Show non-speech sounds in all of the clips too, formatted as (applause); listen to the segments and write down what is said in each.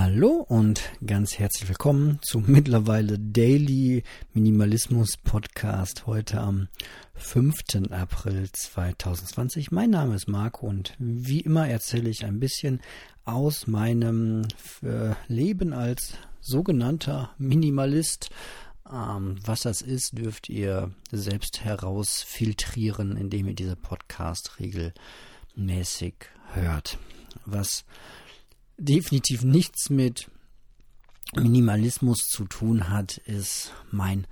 Hallo und ganz herzlich willkommen zum mittlerweile Daily Minimalismus Podcast heute am 5. April 2020. Mein Name ist Marco und wie immer erzähle ich ein bisschen aus meinem äh, Leben als sogenannter Minimalist. Ähm, was das ist, dürft ihr selbst herausfiltrieren, indem ihr diese Podcast regelmäßig hört. Was definitiv nichts mit Minimalismus zu tun hat, ist mein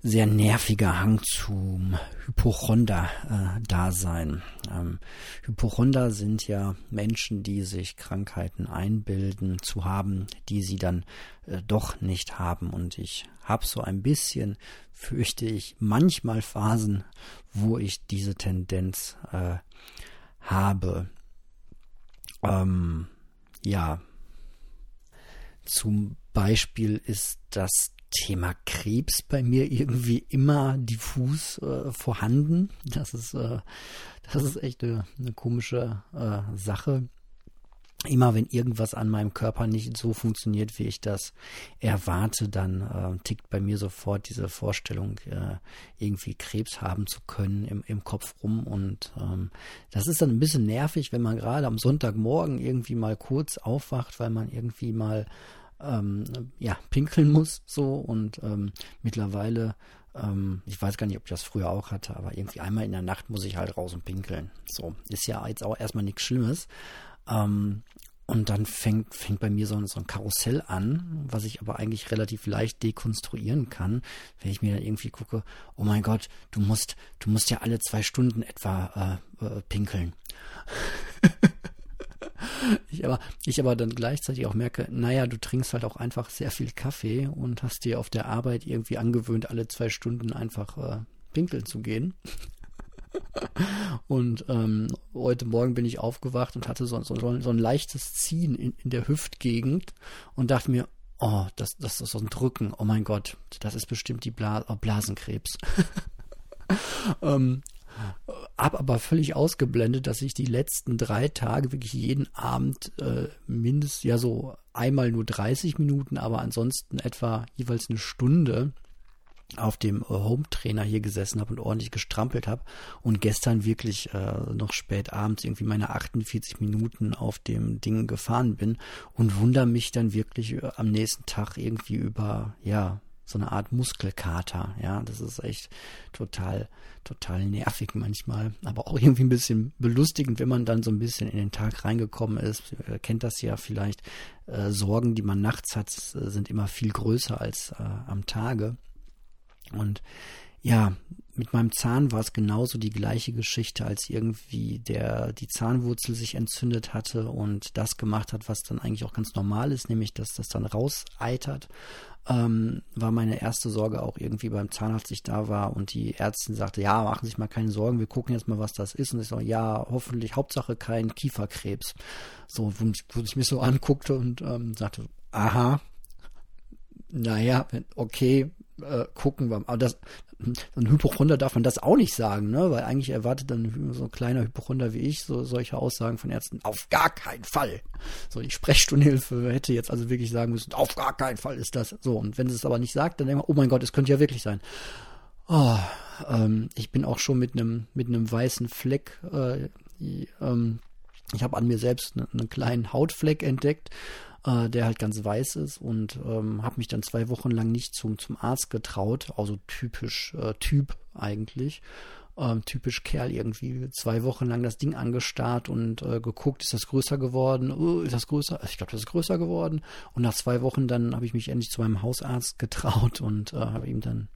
sehr nerviger Hang zum Hypochonder-Dasein. Ähm, Hypochonder sind ja Menschen, die sich Krankheiten einbilden zu haben, die sie dann äh, doch nicht haben. Und ich habe so ein bisschen, fürchte ich, manchmal Phasen, wo ich diese Tendenz äh, habe. Ähm, ja, zum Beispiel ist das Thema Krebs bei mir irgendwie immer diffus äh, vorhanden. Das ist, äh, das ist echt eine, eine komische äh, Sache immer wenn irgendwas an meinem Körper nicht so funktioniert, wie ich das erwarte, dann äh, tickt bei mir sofort diese Vorstellung, äh, irgendwie Krebs haben zu können im, im Kopf rum. Und ähm, das ist dann ein bisschen nervig, wenn man gerade am Sonntagmorgen irgendwie mal kurz aufwacht, weil man irgendwie mal ähm, ja, pinkeln muss so und ähm, mittlerweile ähm, ich weiß gar nicht, ob ich das früher auch hatte, aber irgendwie einmal in der Nacht muss ich halt raus und pinkeln. So, ist ja jetzt auch erstmal nichts Schlimmes. Ähm, und dann fängt, fängt bei mir so ein, so ein Karussell an, was ich aber eigentlich relativ leicht dekonstruieren kann, wenn ich mir dann irgendwie gucke, oh mein Gott, du musst, du musst ja alle zwei Stunden etwa äh, äh, pinkeln. (laughs) ich aber, ich aber dann gleichzeitig auch merke, naja, du trinkst halt auch einfach sehr viel Kaffee und hast dir auf der Arbeit irgendwie angewöhnt, alle zwei Stunden einfach äh, pinkeln zu gehen. (laughs) Und ähm, heute Morgen bin ich aufgewacht und hatte so, so, so ein leichtes Ziehen in, in der Hüftgegend und dachte mir, oh, das, das ist so ein Drücken, oh mein Gott, das ist bestimmt die Bla oh, Blasenkrebs. (laughs) ähm, hab aber völlig ausgeblendet, dass ich die letzten drei Tage wirklich jeden Abend äh, mindestens, ja so einmal nur 30 Minuten, aber ansonsten etwa jeweils eine Stunde auf dem äh, Home-Trainer hier gesessen habe und ordentlich gestrampelt habe und gestern wirklich äh, noch spät abends irgendwie meine 48 Minuten auf dem Ding gefahren bin und wundere mich dann wirklich äh, am nächsten Tag irgendwie über, ja, so eine Art Muskelkater. Ja, das ist echt total, total nervig manchmal, aber auch irgendwie ein bisschen belustigend, wenn man dann so ein bisschen in den Tag reingekommen ist. Ihr kennt das ja vielleicht. Äh, Sorgen, die man nachts hat, sind immer viel größer als äh, am Tage. Und ja, mit meinem Zahn war es genauso die gleiche Geschichte, als irgendwie der die Zahnwurzel sich entzündet hatte und das gemacht hat, was dann eigentlich auch ganz normal ist, nämlich dass das dann rauseitert. Ähm, war meine erste Sorge auch irgendwie beim Zahnarzt, ich da war und die Ärztin sagte, ja, machen Sie sich mal keine Sorgen, wir gucken jetzt mal, was das ist. Und ich so, ja, hoffentlich, Hauptsache kein Kieferkrebs. So, wo, wo ich mich so anguckte und ähm, sagte, aha, naja, okay, äh, gucken wir. Aber das, ein Hypochonder darf man das auch nicht sagen, ne? Weil eigentlich erwartet dann so ein kleiner Hypochonder wie ich so solche Aussagen von Ärzten. Auf gar keinen Fall. So die Sprechstundenhilfe hätte jetzt also wirklich sagen müssen, auf gar keinen Fall ist das so. Und wenn sie es aber nicht sagt, dann denkt man, oh mein Gott, es könnte ja wirklich sein. Oh, ähm, ich bin auch schon mit einem mit einem weißen Fleck. Äh, ähm, ich habe an mir selbst einen kleinen Hautfleck entdeckt äh, der halt ganz weiß ist und ähm, habe mich dann zwei Wochen lang nicht zum, zum Arzt getraut, also typisch äh, Typ eigentlich. Ähm, typisch Kerl irgendwie zwei Wochen lang das Ding angestarrt und äh, geguckt, ist das größer geworden? Oh, ist das größer? Ich glaube, das ist größer geworden. Und nach zwei Wochen dann habe ich mich endlich zu meinem Hausarzt getraut und äh, habe ihm dann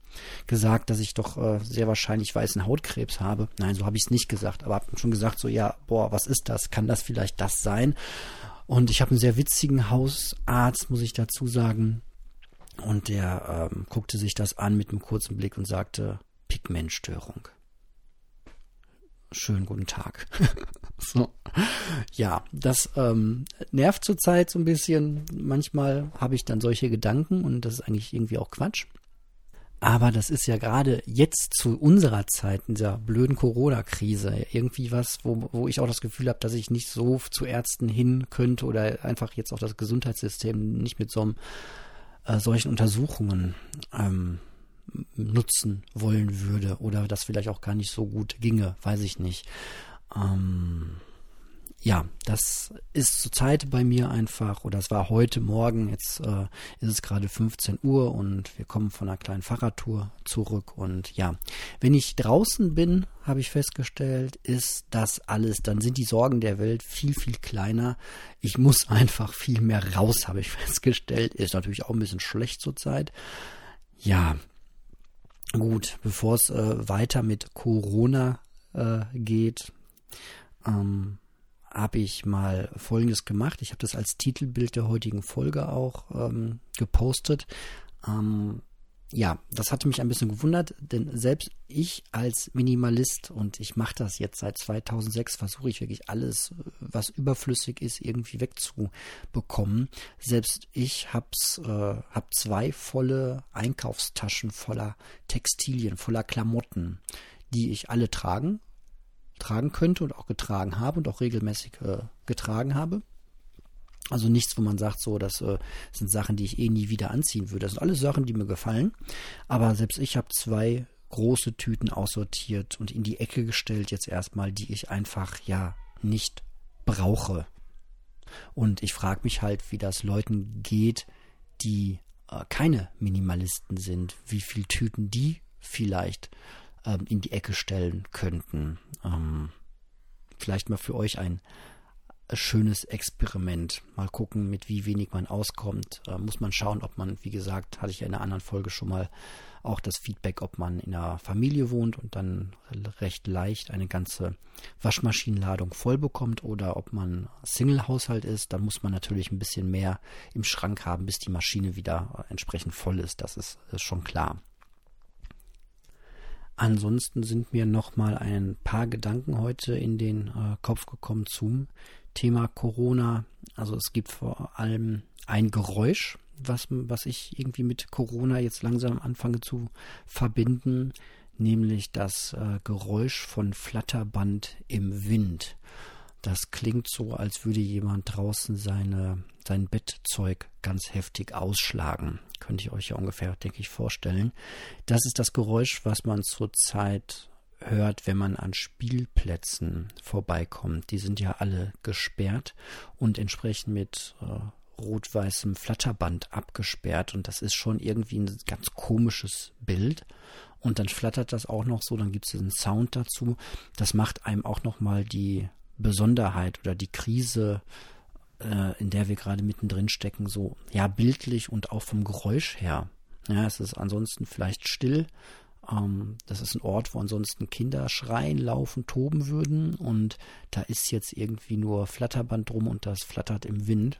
gesagt, dass ich doch äh, sehr wahrscheinlich weißen Hautkrebs habe. Nein, so habe ich es nicht gesagt, aber habe schon gesagt, so ja, boah, was ist das? Kann das vielleicht das sein? Und ich habe einen sehr witzigen Hausarzt, muss ich dazu sagen. Und der ähm, guckte sich das an mit einem kurzen Blick und sagte, Pigmentstörung. Schönen guten Tag. (laughs) so. Ja, das ähm, nervt zurzeit so ein bisschen. Manchmal habe ich dann solche Gedanken und das ist eigentlich irgendwie auch Quatsch. Aber das ist ja gerade jetzt zu unserer Zeit, in dieser blöden Corona-Krise, irgendwie was, wo, wo ich auch das Gefühl habe, dass ich nicht so zu Ärzten hin könnte oder einfach jetzt auch das Gesundheitssystem nicht mit so einem, äh, solchen Untersuchungen ähm, nutzen wollen würde oder das vielleicht auch gar nicht so gut ginge, weiß ich nicht. Ähm, ja, das ist zurzeit bei mir einfach, oder es war heute Morgen, jetzt äh, ist es gerade 15 Uhr und wir kommen von einer kleinen Fahrradtour zurück. Und ja, wenn ich draußen bin, habe ich festgestellt, ist das alles, dann sind die Sorgen der Welt viel, viel kleiner. Ich muss (laughs) einfach viel mehr raus, habe ich festgestellt. Ist natürlich auch ein bisschen schlecht zurzeit. Ja, gut, bevor es äh, weiter mit Corona äh, geht, ähm, habe ich mal Folgendes gemacht. Ich habe das als Titelbild der heutigen Folge auch ähm, gepostet. Ähm, ja, das hatte mich ein bisschen gewundert, denn selbst ich als Minimalist und ich mache das jetzt seit 2006, versuche ich wirklich alles, was überflüssig ist, irgendwie wegzubekommen. Selbst ich hab's, äh, hab zwei volle Einkaufstaschen voller Textilien, voller Klamotten, die ich alle tragen tragen könnte und auch getragen habe und auch regelmäßig äh, getragen habe. Also nichts, wo man sagt, so, das äh, sind Sachen, die ich eh nie wieder anziehen würde. Das sind alles Sachen, die mir gefallen. Aber selbst ich habe zwei große Tüten aussortiert und in die Ecke gestellt, jetzt erstmal, die ich einfach ja nicht brauche. Und ich frage mich halt, wie das Leuten geht, die äh, keine Minimalisten sind, wie viel Tüten die vielleicht ähm, in die Ecke stellen könnten. Ähm, vielleicht mal für euch ein schönes Experiment. Mal gucken, mit wie wenig man auskommt. Äh, muss man schauen, ob man, wie gesagt, hatte ich ja in einer anderen Folge schon mal auch das Feedback, ob man in einer Familie wohnt und dann recht leicht eine ganze Waschmaschinenladung voll bekommt oder ob man Single-Haushalt ist. Dann muss man natürlich ein bisschen mehr im Schrank haben, bis die Maschine wieder entsprechend voll ist. Das ist, ist schon klar. Ansonsten sind mir noch mal ein paar Gedanken heute in den äh, Kopf gekommen zum Thema Corona. Also es gibt vor allem ein Geräusch, was, was ich irgendwie mit Corona jetzt langsam anfange zu verbinden, nämlich das äh, Geräusch von Flatterband im Wind. Das klingt so, als würde jemand draußen seine, sein Bettzeug ganz heftig ausschlagen. Könnt ihr euch ja ungefähr, denke ich, vorstellen. Das ist das Geräusch, was man zurzeit hört, wenn man an Spielplätzen vorbeikommt. Die sind ja alle gesperrt und entsprechend mit äh, rot-weißem Flatterband abgesperrt. Und das ist schon irgendwie ein ganz komisches Bild. Und dann flattert das auch noch so, dann gibt es diesen Sound dazu. Das macht einem auch nochmal die Besonderheit oder die Krise, äh, in der wir gerade mittendrin stecken, so ja bildlich und auch vom Geräusch her. Ja, es ist ansonsten vielleicht still. Ähm, das ist ein Ort, wo ansonsten Kinder schreien, laufen, toben würden und da ist jetzt irgendwie nur Flatterband drum und das flattert im Wind.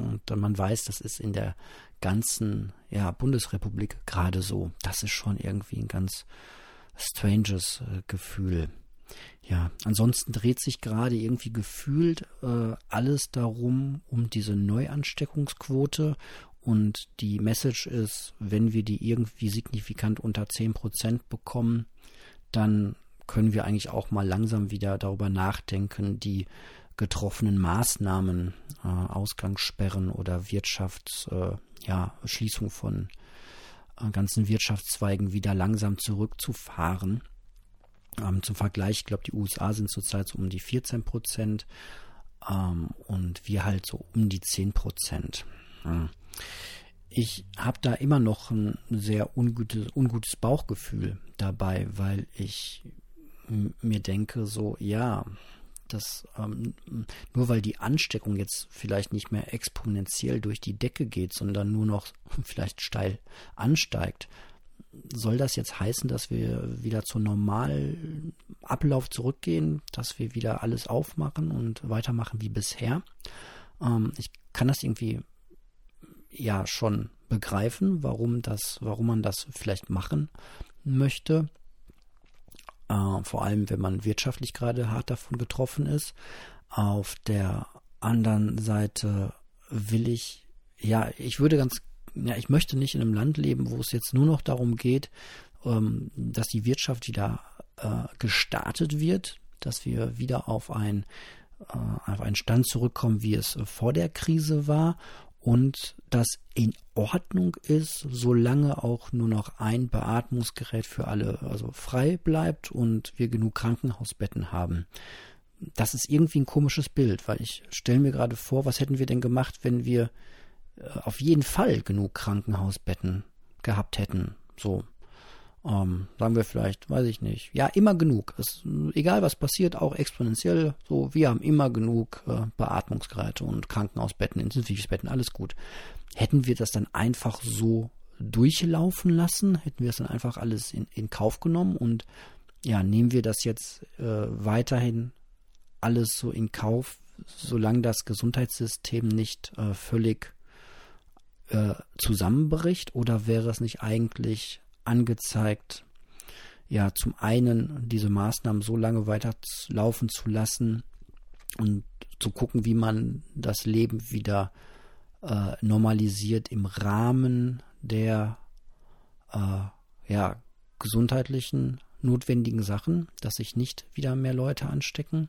Und dann man weiß, das ist in der ganzen ja, Bundesrepublik gerade so. Das ist schon irgendwie ein ganz stranges äh, Gefühl. Ja, ansonsten dreht sich gerade irgendwie gefühlt äh, alles darum, um diese Neuansteckungsquote. Und die Message ist, wenn wir die irgendwie signifikant unter 10% bekommen, dann können wir eigentlich auch mal langsam wieder darüber nachdenken, die getroffenen Maßnahmen, äh, Ausgangssperren oder Wirtschafts, äh, ja, Schließung von äh, ganzen Wirtschaftszweigen wieder langsam zurückzufahren. Ähm, zum Vergleich, ich glaube, die USA sind zurzeit so um die 14 Prozent ähm, und wir halt so um die 10 Prozent. Ja. Ich habe da immer noch ein sehr ungutes, ungutes Bauchgefühl dabei, weil ich mir denke, so, ja, das, ähm, nur weil die Ansteckung jetzt vielleicht nicht mehr exponentiell durch die Decke geht, sondern nur noch (laughs) vielleicht steil ansteigt, soll das jetzt heißen, dass wir wieder zum normalen Ablauf zurückgehen, dass wir wieder alles aufmachen und weitermachen wie bisher? Ähm, ich kann das irgendwie ja schon begreifen, warum das, warum man das vielleicht machen möchte. Äh, vor allem, wenn man wirtschaftlich gerade hart davon getroffen ist. Auf der anderen Seite will ich, ja, ich würde ganz ja, ich möchte nicht in einem Land leben, wo es jetzt nur noch darum geht, ähm, dass die Wirtschaft wieder äh, gestartet wird, dass wir wieder auf ein äh, auf einen Stand zurückkommen, wie es vor der Krise war und das in Ordnung ist, solange auch nur noch ein Beatmungsgerät für alle also frei bleibt und wir genug Krankenhausbetten haben. Das ist irgendwie ein komisches Bild, weil ich stelle mir gerade vor, was hätten wir denn gemacht, wenn wir auf jeden Fall genug Krankenhausbetten gehabt hätten. So, ähm, sagen wir vielleicht, weiß ich nicht. Ja, immer genug. Es, egal was passiert, auch exponentiell. So, wir haben immer genug äh, Beatmungsgeräte und Krankenhausbetten, Intensivbetten, alles gut. Hätten wir das dann einfach so durchlaufen lassen? Hätten wir es dann einfach alles in, in Kauf genommen und ja, nehmen wir das jetzt äh, weiterhin alles so in Kauf, solange das Gesundheitssystem nicht äh, völlig äh, zusammenbricht? Oder wäre es nicht eigentlich angezeigt, ja, zum einen diese Maßnahmen so lange weiterlaufen zu lassen und zu gucken, wie man das Leben wieder äh, normalisiert im Rahmen der äh, ja, gesundheitlichen notwendigen Sachen, dass sich nicht wieder mehr Leute anstecken.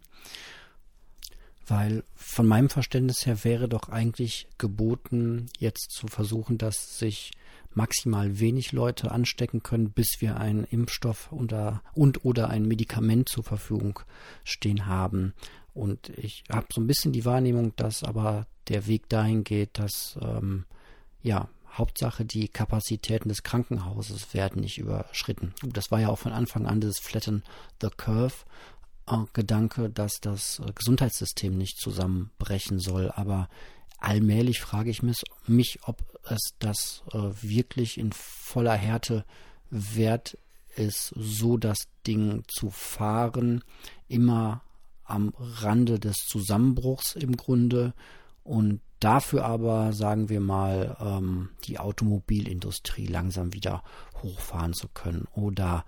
Weil von meinem Verständnis her wäre doch eigentlich geboten, jetzt zu versuchen, dass sich maximal wenig Leute anstecken können, bis wir einen Impfstoff oder, und oder ein Medikament zur Verfügung stehen haben. Und ich habe so ein bisschen die Wahrnehmung, dass aber der Weg dahin geht, dass ähm, ja Hauptsache die Kapazitäten des Krankenhauses werden nicht überschritten. Das war ja auch von Anfang an das Flatten the Curve Gedanke, dass das äh, Gesundheitssystem nicht zusammenbrechen soll. Aber allmählich frage ich mich, mich ob es das äh, wirklich in voller Härte wert ist, so das Ding zu fahren, immer am Rande des Zusammenbruchs im Grunde und dafür aber, sagen wir mal, ähm, die Automobilindustrie langsam wieder hochfahren zu können oder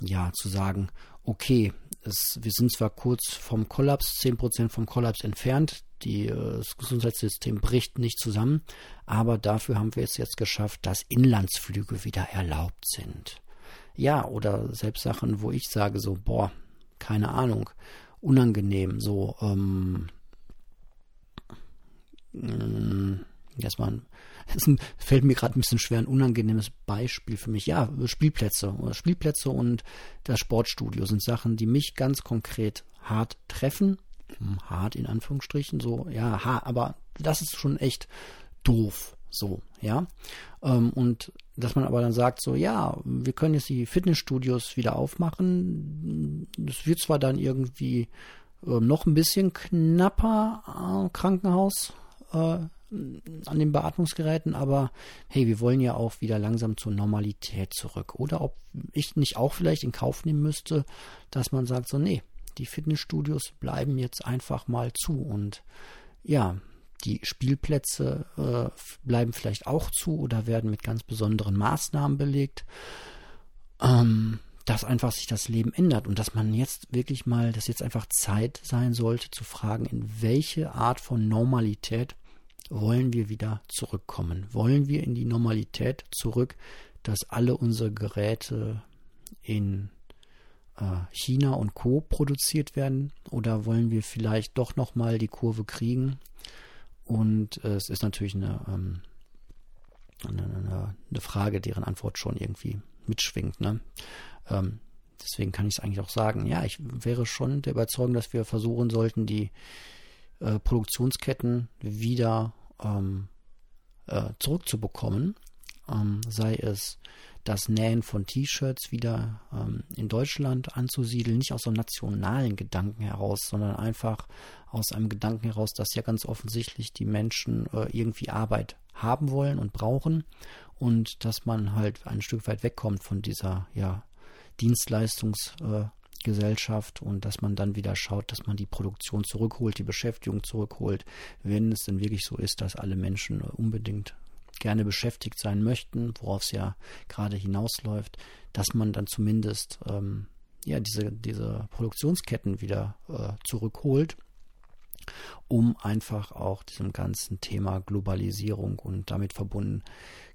ja, zu sagen, okay, es, wir sind zwar kurz vom Kollaps, 10% vom Kollaps entfernt, die, äh, das Gesundheitssystem bricht nicht zusammen, aber dafür haben wir es jetzt geschafft, dass Inlandsflüge wieder erlaubt sind. Ja, oder selbst Sachen, wo ich sage so, boah, keine Ahnung, unangenehm, so, ähm, das war (laughs) das fällt mir gerade ein bisschen schwer, ein unangenehmes Beispiel für mich. Ja, Spielplätze. Spielplätze und das Sportstudio sind Sachen, die mich ganz konkret hart treffen. Hm, hart in Anführungsstrichen, so, ja, ha, aber das ist schon echt doof. So, ja. Ähm, und dass man aber dann sagt, so, ja, wir können jetzt die Fitnessstudios wieder aufmachen. Das wird zwar dann irgendwie äh, noch ein bisschen knapper, Krankenhaus, äh, an den Beatmungsgeräten, aber hey, wir wollen ja auch wieder langsam zur Normalität zurück. Oder ob ich nicht auch vielleicht in Kauf nehmen müsste, dass man sagt, so, nee, die Fitnessstudios bleiben jetzt einfach mal zu und ja, die Spielplätze äh, bleiben vielleicht auch zu oder werden mit ganz besonderen Maßnahmen belegt. Ähm, dass einfach sich das Leben ändert und dass man jetzt wirklich mal, dass jetzt einfach Zeit sein sollte zu fragen, in welche Art von Normalität wollen wir wieder zurückkommen? Wollen wir in die Normalität zurück, dass alle unsere Geräte in äh, China und Co. produziert werden? Oder wollen wir vielleicht doch nochmal die Kurve kriegen? Und äh, es ist natürlich eine, ähm, eine, eine, Frage, deren Antwort schon irgendwie mitschwingt. Ne? Ähm, deswegen kann ich es eigentlich auch sagen. Ja, ich wäre schon der Überzeugung, dass wir versuchen sollten, die äh, Produktionsketten wieder ähm, äh, zurückzubekommen. Ähm, sei es das Nähen von T-Shirts wieder ähm, in Deutschland anzusiedeln, nicht aus einem nationalen Gedanken heraus, sondern einfach aus einem Gedanken heraus, dass ja ganz offensichtlich die Menschen äh, irgendwie Arbeit haben wollen und brauchen und dass man halt ein Stück weit wegkommt von dieser ja Dienstleistungs äh, Gesellschaft und dass man dann wieder schaut, dass man die Produktion zurückholt, die Beschäftigung zurückholt, wenn es denn wirklich so ist, dass alle Menschen unbedingt gerne beschäftigt sein möchten, worauf es ja gerade hinausläuft, dass man dann zumindest ähm, ja diese, diese Produktionsketten wieder äh, zurückholt um einfach auch diesem ganzen Thema Globalisierung und damit verbunden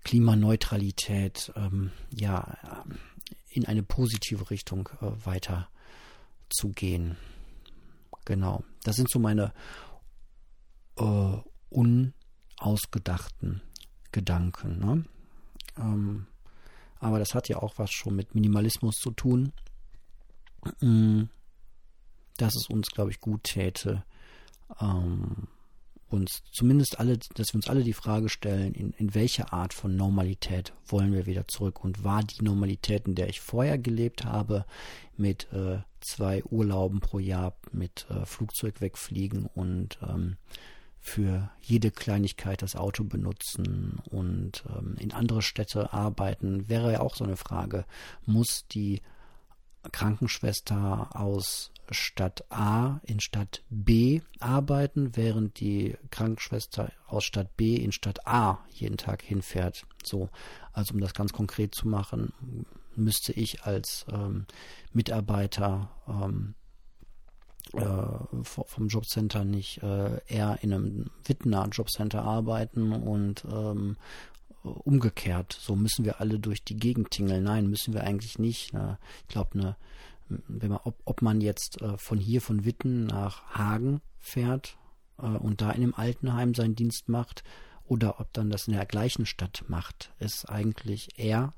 Klimaneutralität ähm, ja in eine positive Richtung äh, weiter zu gehen. Genau, das sind so meine äh, unausgedachten Gedanken. Ne? Ähm, aber das hat ja auch was schon mit Minimalismus zu tun. Mm, dass es uns, glaube ich, gut täte, ähm, uns zumindest alle, dass wir uns alle die Frage stellen, in, in welche Art von Normalität wollen wir wieder zurück und war die Normalität, in der ich vorher gelebt habe, mit äh, zwei Urlauben pro Jahr, mit äh, Flugzeug wegfliegen und ähm, für jede Kleinigkeit das Auto benutzen und ähm, in andere Städte arbeiten, wäre ja auch so eine Frage. Muss die Krankenschwester aus Stadt A in Stadt B arbeiten, während die Krankenschwester aus Stadt B in Stadt A jeden Tag hinfährt. So, also um das ganz konkret zu machen, müsste ich als ähm, Mitarbeiter ähm, äh, vom Jobcenter nicht äh, eher in einem Wittener Jobcenter arbeiten und ähm, umgekehrt. So müssen wir alle durch die Gegend tingeln. Nein, müssen wir eigentlich nicht. Ich glaube, ne, wenn man, ob, ob man jetzt äh, von hier von Witten nach Hagen fährt äh, und da in einem Altenheim seinen Dienst macht oder ob dann das in der gleichen Stadt macht, ist eigentlich eher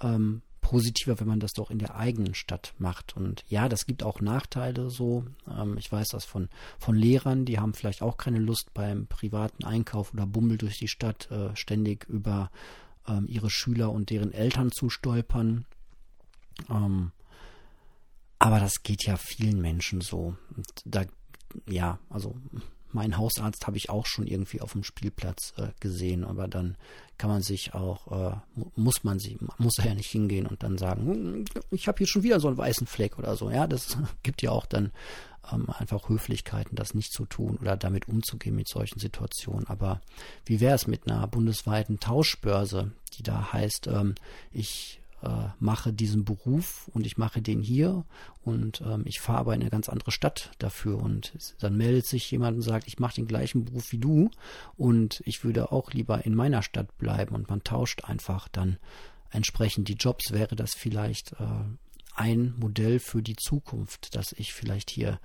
ähm, positiver, wenn man das doch in der eigenen Stadt macht. Und ja, das gibt auch Nachteile so. Ähm, ich weiß das von, von Lehrern, die haben vielleicht auch keine Lust beim privaten Einkauf oder Bummel durch die Stadt äh, ständig über ähm, ihre Schüler und deren Eltern zu stolpern. Ähm, aber das geht ja vielen Menschen so. Und da, ja, also mein Hausarzt habe ich auch schon irgendwie auf dem Spielplatz äh, gesehen, aber dann kann man sich auch, äh, muss man sie, muss er ja nicht hingehen und dann sagen, hm, ich habe hier schon wieder so einen weißen Fleck oder so. Ja, das (laughs) gibt ja auch dann ähm, einfach Höflichkeiten, das nicht zu tun oder damit umzugehen mit solchen Situationen. Aber wie wäre es mit einer bundesweiten Tauschbörse, die da heißt, ähm, ich äh, mache diesen Beruf und ich mache den hier und ähm, ich fahre aber in eine ganz andere Stadt dafür und dann meldet sich jemand und sagt, ich mache den gleichen Beruf wie du und ich würde auch lieber in meiner Stadt bleiben und man tauscht einfach dann entsprechend die Jobs, wäre das vielleicht äh, ein Modell für die Zukunft, dass ich vielleicht hier,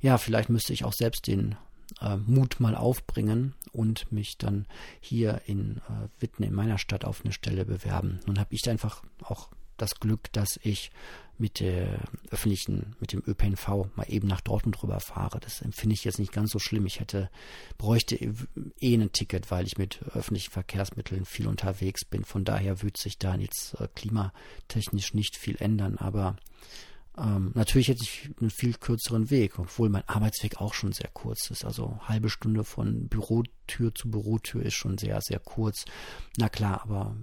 ja, vielleicht müsste ich auch selbst den äh, Mut mal aufbringen und mich dann hier in äh, Witten in meiner Stadt auf eine Stelle bewerben. Nun habe ich einfach auch das Glück, dass ich mit der öffentlichen, mit dem ÖPNV mal eben nach Dortmund rüber fahre. Das empfinde ich jetzt nicht ganz so schlimm. Ich hätte, bräuchte eh ein Ticket, weil ich mit öffentlichen Verkehrsmitteln viel unterwegs bin. Von daher würde sich da jetzt äh, klimatechnisch nicht viel ändern. Aber ähm, natürlich hätte ich einen viel kürzeren Weg, obwohl mein Arbeitsweg auch schon sehr kurz ist. Also halbe Stunde von Bürotür zu Bürotür ist schon sehr, sehr kurz. Na klar, aber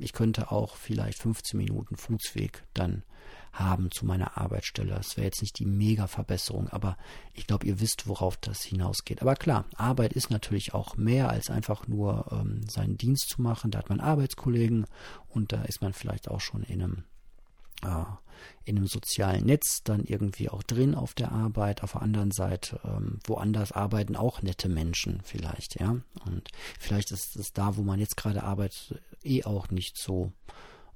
ich könnte auch vielleicht 15 Minuten Fußweg dann haben zu meiner Arbeitsstelle. Das wäre jetzt nicht die Mega-Verbesserung, aber ich glaube, ihr wisst, worauf das hinausgeht. Aber klar, Arbeit ist natürlich auch mehr als einfach nur ähm, seinen Dienst zu machen. Da hat man Arbeitskollegen und da ist man vielleicht auch schon in einem in einem sozialen Netz dann irgendwie auch drin auf der Arbeit. Auf der anderen Seite, ähm, woanders arbeiten auch nette Menschen vielleicht, ja. Und vielleicht ist es da, wo man jetzt gerade arbeitet, eh auch nicht so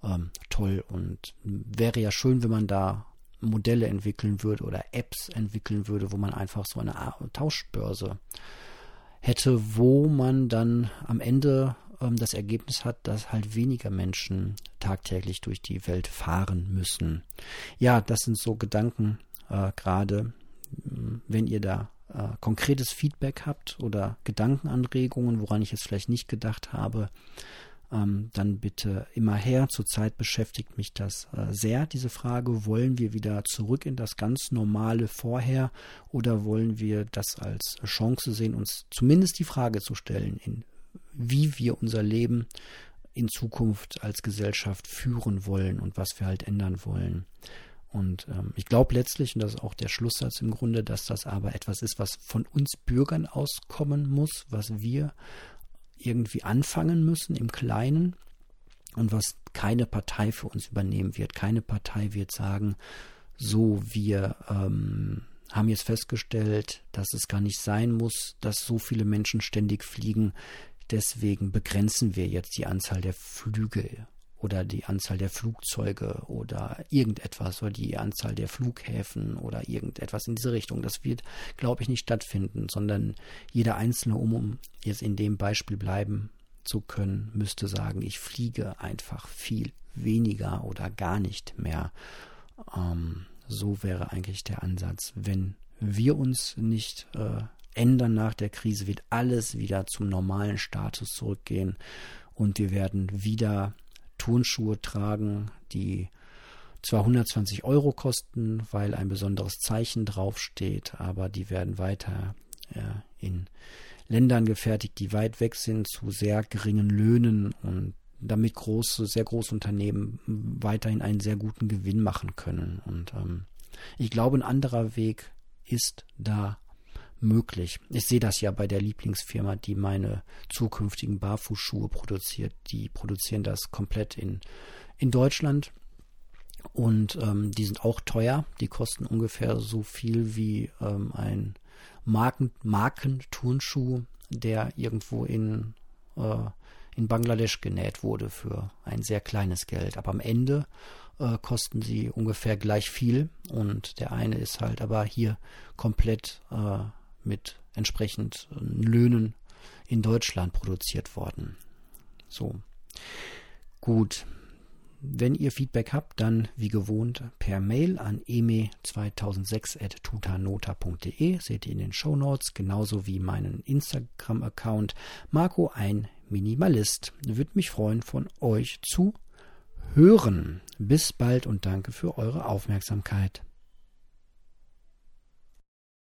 ähm, toll und wäre ja schön, wenn man da Modelle entwickeln würde oder Apps entwickeln würde, wo man einfach so eine Tauschbörse hätte, wo man dann am Ende ähm, das Ergebnis hat, dass halt weniger Menschen tagtäglich durch die Welt fahren müssen. Ja, das sind so Gedanken äh, gerade, wenn ihr da äh, konkretes Feedback habt oder Gedankenanregungen, woran ich jetzt vielleicht nicht gedacht habe, ähm, dann bitte immer her. Zurzeit beschäftigt mich das äh, sehr, diese Frage, wollen wir wieder zurück in das ganz normale vorher oder wollen wir das als Chance sehen, uns zumindest die Frage zu stellen, in wie wir unser Leben in Zukunft als Gesellschaft führen wollen und was wir halt ändern wollen. Und ähm, ich glaube letztlich, und das ist auch der Schlusssatz im Grunde, dass das aber etwas ist, was von uns Bürgern auskommen muss, was wir irgendwie anfangen müssen im Kleinen und was keine Partei für uns übernehmen wird. Keine Partei wird sagen, so wir ähm, haben jetzt festgestellt, dass es gar nicht sein muss, dass so viele Menschen ständig fliegen. Deswegen begrenzen wir jetzt die Anzahl der Flüge oder die Anzahl der Flugzeuge oder irgendetwas oder die Anzahl der Flughäfen oder irgendetwas in diese Richtung. Das wird, glaube ich, nicht stattfinden, sondern jeder Einzelne, um jetzt in dem Beispiel bleiben zu können, müsste sagen, ich fliege einfach viel weniger oder gar nicht mehr. Ähm, so wäre eigentlich der Ansatz. Wenn wir uns nicht äh, ändern nach der Krise, wird alles wieder zum normalen Status zurückgehen und wir werden wieder Turnschuhe tragen, die zwar 120 Euro kosten, weil ein besonderes Zeichen draufsteht, aber die werden weiter äh, in Ländern gefertigt, die weit weg sind, zu sehr geringen Löhnen und damit große, sehr große Unternehmen weiterhin einen sehr guten Gewinn machen können. Und ähm, ich glaube, ein anderer Weg ist da möglich. Ich sehe das ja bei der Lieblingsfirma, die meine zukünftigen Barfußschuhe produziert. Die produzieren das komplett in, in Deutschland. Und ähm, die sind auch teuer. Die kosten ungefähr so viel wie ähm, ein Marken, Markenturnschuh, der irgendwo in äh, in Bangladesch genäht wurde für ein sehr kleines Geld. Aber am Ende äh, kosten sie ungefähr gleich viel und der eine ist halt aber hier komplett äh, mit entsprechend Löhnen in Deutschland produziert worden. So. Gut. Wenn ihr Feedback habt, dann wie gewohnt per Mail an eme2006.tutanota.de. Seht ihr in den Show Notes, genauso wie meinen Instagram-Account Marco ein Minimalist. Würde mich freuen, von euch zu hören. Bis bald und danke für eure Aufmerksamkeit.